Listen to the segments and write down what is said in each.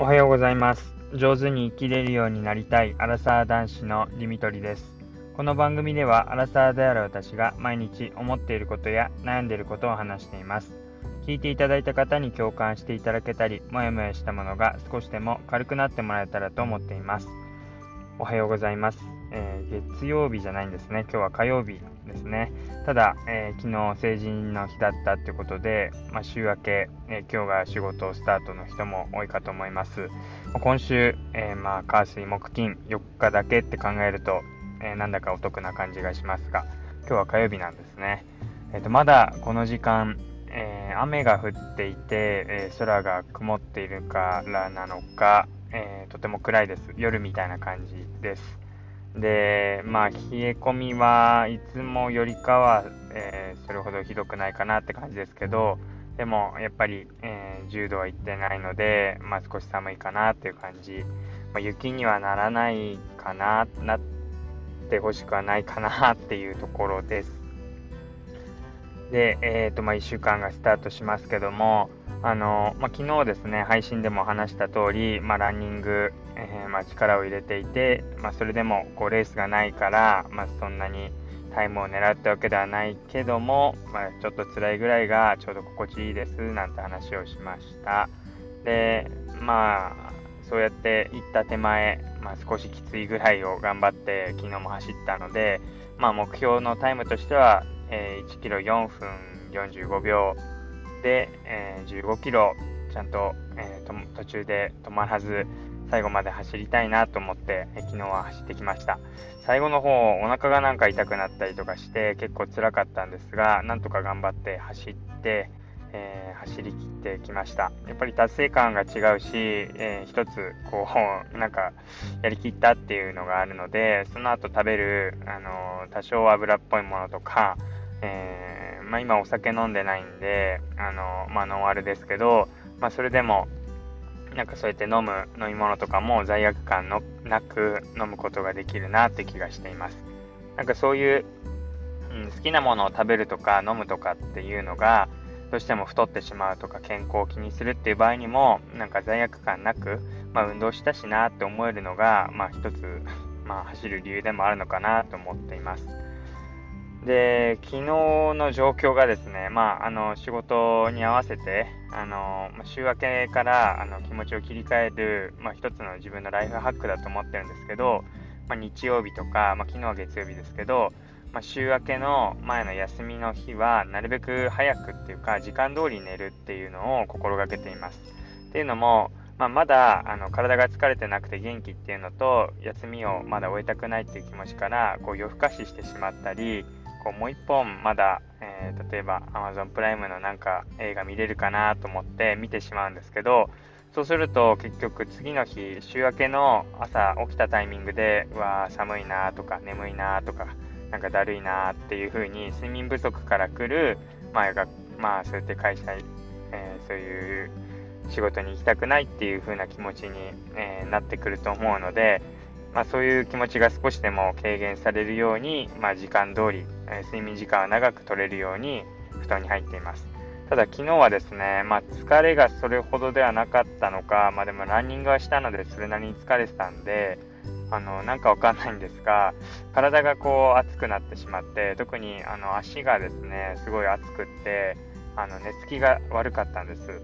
おはようございます。上手に生きれるようになりたいアラサー男子のリミトリです。この番組ではアラサーである私が毎日思っていることや悩んでいることを話しています。聞いていただいた方に共感していただけたりもやもやしたものが少しでも軽くなってもらえたらと思っています。おはようございます、えー、月曜日じゃないんですね。今日は火曜日ですね。ただ、えー、昨日成人の日だったということで、まあ、週明け、えー、今日が仕事スタートの人も多いかと思います。今週、えー、まあ、火水木金4日だけって考えると、えなんだかお得な感じがしますが、今日は火曜日なんですね。えーと、まだこの時間、え雨が降っていて、え空が曇っているからなのか、えとても暗いです。夜みたいな感じです。で、まあ、冷え込みはいつもよりかは、えー、それほどひどくないかなって感じですけど、でもやっぱり、えー、10度はいってないので、まあ、少し寒いかなっていう感じ、まあ、雪にはならないかな、なってほしくはないかなっていうところです。で、えーとまあ、1週間がスタートしますけども、あのまあ、昨日ですね、配信でも話した通り、まあ、ランニング、えー、まあ、力を入れていて、まあ、それでもこうレースがないから、まあ、そんなにタイムを狙ったわけではないけども、まあ、ちょっと辛いぐらいがちょうど心地いいですなんて話をしました。で、まあ、そうやって行った手前、まあ、少しきついぐらいを頑張って昨日も走ったので、まあ、目標のタイムとしては、えー、1キロ4分45秒で、えー、15キロちゃんと,、えー、と途中で止まらず最後まで走りたいなと思って、昨日は走ってきました。最後の方お腹がなんか痛くなったりとかして結構辛かったんですがなんとか頑張って走って、えー、走りきってきました。やっぱり達成感が違うし、えー、一つこう なんかやりきったっていうのがあるのでその後食べる、あのー、多少油っぽいものとか、えまあ、今お酒飲んでないんで、あのまあ、ノンアルですけど、まあ、それでもなんかそうやって飲む飲み物とかも罪悪感のなく飲むことができるなって気がしています。なんかそういう、うん、好きなものを食べるとか飲むとかっていうのがどうしても太ってしまうとか健康を気にするっていう場合にもなんか罪悪感なく、まあ、運動したしなって思えるのが、まあ、一つ、まあ、走る理由でもあるのかなと思っています。で、昨日の状況がですね、まあ、あの、仕事に合わせて、あの、週明けからあの気持ちを切り替える、まあ、一つの自分のライフハックだと思ってるんですけど、まあ、日曜日とか、まあ、昨日は月曜日ですけど、まあ、週明けの前の休みの日は、なるべく早くっていうか、時間通り寝るっていうのを心がけています。っていうのも、まあ、まだあの体が疲れてなくて元気っていうのと休みをまだ終えたくないっていう気持ちからこう夜更かししてしまったりこうもう一本まだ、えー、例えば Amazon プライムのなんか映画見れるかなと思って見てしまうんですけどそうすると結局次の日週明けの朝起きたタイミングでうわ寒いなとか眠いなとかなんかだるいなっていう風に睡眠不足から来る前がまあそうやって会社、えー、そういう仕事に行きたくないっていう風な気持ちに、えー、なってくると思うのでまあ、そういう気持ちが少しでも軽減されるように、まあ、時間通り、えー、睡眠時間は長く取れるように布団に入っています。ただ昨日はですね、まあ、疲れがそれほどではなかったのか、まあ、でもランニングはしたのでそれなりに疲れてたんで、あのなんかわかんないんですが、体がこう熱くなってしまって、特にあの足がですね、すごい熱くって、あの寝つきが悪かったんです。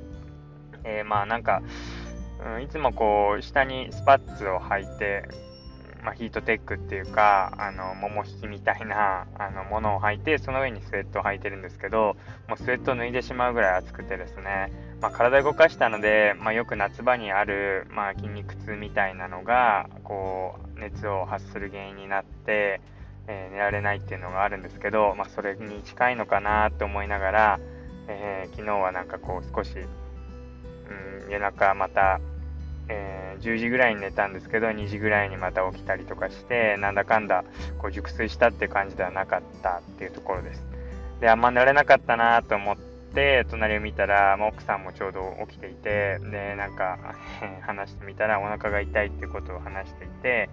えー、まあなんか、うん、いつもこう下にスパッツを履いてまあ、ヒートテックっていうか、あの、桃引きみたいな、あの、ものを履いて、その上にスウェットを履いてるんですけど、もうスウェットを脱いでしまうぐらい暑くてですね、まあ、体動かしたので、まあ、よく夏場にある、まあ、筋肉痛みたいなのが、こう、熱を発する原因になって、えー、寝られないっていうのがあるんですけど、まあ、それに近いのかなと思いながら、えー、昨日はなんかこう少し、うん、夜中またえー、10時ぐらいに寝たんですけど2時ぐらいにまた起きたりとかしてなんだかんだこう熟睡したって感じではなかったっていうところですであんま寝れなかったなと思って隣を見たら、まあ、奥さんもちょうど起きていてでなんか 話してみたらお腹が痛いってことを話していて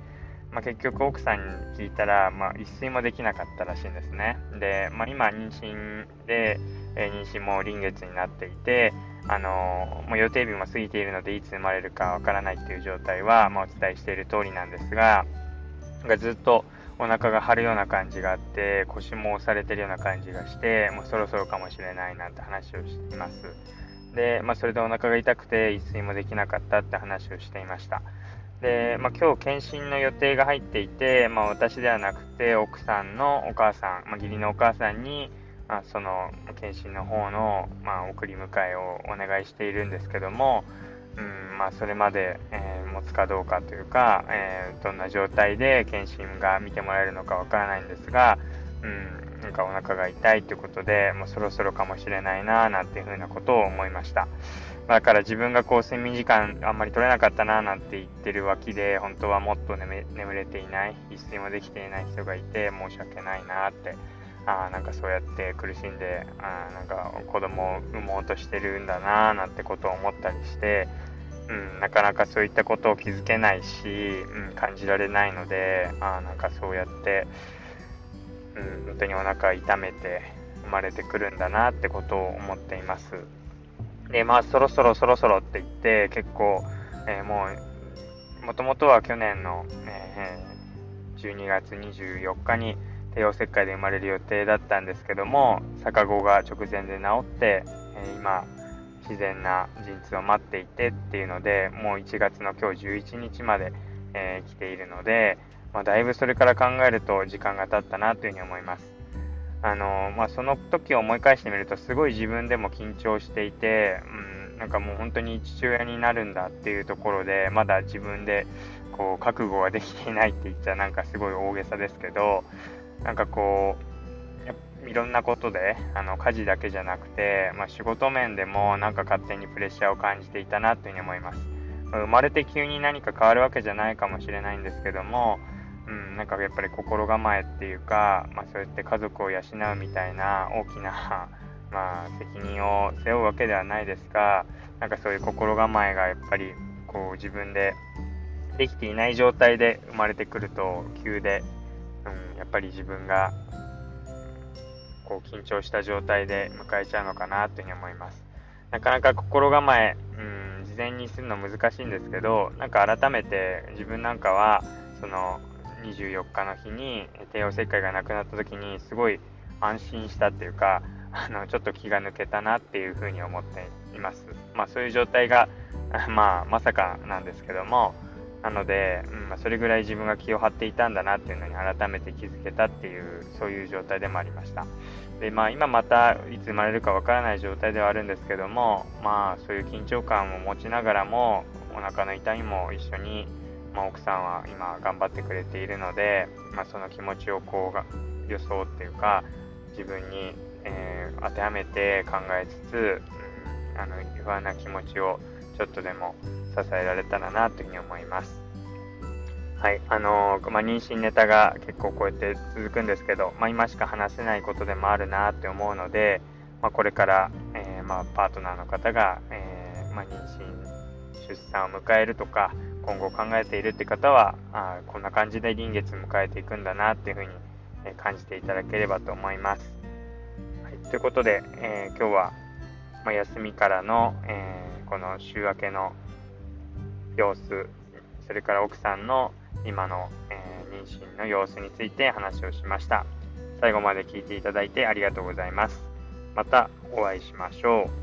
まあ、結局奥さんに聞いたら、まあ、一睡もできなかったらしいんですね。で、まあ、今妊娠で、えー、妊娠も臨月になっていて、あのもう予定日も過ぎているのでいつ生まれるかわからないっていう状態は、まあ、お伝えしている通りなんですががずっとお腹が張るような感じがあって腰も押されてるような感じがしてもうそろそろかもしれないなんて話をしています。で、まあ、それでお腹が痛くて一睡もできなかったって話をしていました。で、まあ、今日検診の予定が入っていて、まあ、私ではなくて奥さんのお母さん、まあ、義理のお母さんに、まあ、その検診の方の、まあ、送り迎えをお願いしているんですけども、うんまあ、それまで、えー、持つかどうかというか、えー、どんな状態で検診が見てもらえるのかわからないんですが、うん、なんかお腹が痛いということでもうそろそろかもしれないななんていうふうなことを思いました。だから自分がこう睡眠時間あんまり取れなかったななんて言ってる脇で本当はもっと眠れていない一睡もできていない人がいて申し訳ないなってあなんかそうやって苦しんであなんか子供を産もうとしてるんだななんてことを思ったりして、うん、なかなかそういったことを気づけないし、うん、感じられないのであなんかそうやって、うん、本当にお腹痛めて生まれてくるんだなってことを思っています。で、まあ、そろそろそろそろって言って、結構、えー、もう、もともとは去年の、えー、12月24日に帝王切開で生まれる予定だったんですけども、逆子が直前で治って、え、今、自然な陣痛を待っていてっていうので、もう1月の今日11日まで、えー、来ているので、まあ、だいぶそれから考えると時間が経ったなというふうに思います。あのまあ、その時を思い返してみるとすごい自分でも緊張していて、うん、なんかもう本当に父親になるんだっていうところでまだ自分でこう覚悟ができていないって言っちゃなんかすごい大げさですけどなんかこういろんなことであの家事だけじゃなくて、まあ、仕事面でもなんか勝手にプレッシャーを感じていたなというふうに思います。生まれて急に何か変わるわけじゃないかもしれないんですけどもうん、なんかやっぱり心構えっていうか、まあ、そうやって家族を養うみたいな大きな まあ、責任を背負うわけではないですがなんかそういう心構えがやっぱりこう自分でできていない状態で生まれてくると急で、うん、やっぱり自分がこう緊張した状態で迎えちゃうのかなというふうに思います。なかなか心構え、うん、事前にするの難しいんですけど、なんか改めて自分なんかは、その24日の日に帝王切開がなくなった時にすごい安心したっていうかあのちょっと気が抜けたなっていうふうに思っています。まあ、そういう状態が、まあ、まさかなんですけどもなので、うんまあ、それぐらい自分が気を張っていたんだなっていうのに改めて気づけたっていうそういう状態でもありました。でまあ、今またいつ生まれるかわからない状態ではあるんですけども、まあ、そういう緊張感を持ちながらもお腹の痛みも一緒にまあ、奥さんは今頑張ってくれているので、まあ、その気持ちをこう予想っていうか自分に、えー、当てはめて考えつつ、うん、あの不安な気持ちをちょっとでも支えられたらなというふうに思います。はい、あのー、まあ、妊娠ネタが結構こうやって続くんですけど、まあ、今しか話せないことでもあるなって思うので、まあ、これから、えー、まパートナーの方が、えま妊娠出産を迎えるとか、今後考えているって方はあこんな感じで臨月迎えていくんだなっていうふうに、え感じていただければと思います。はい、ということで、えー、今日は、まあ、休みからの、えー、この週明けの様子それから奥さんの今の、えー、妊娠の様子について話をしました。最後まで聞いていただいてありがとうございます。またお会いしましょう。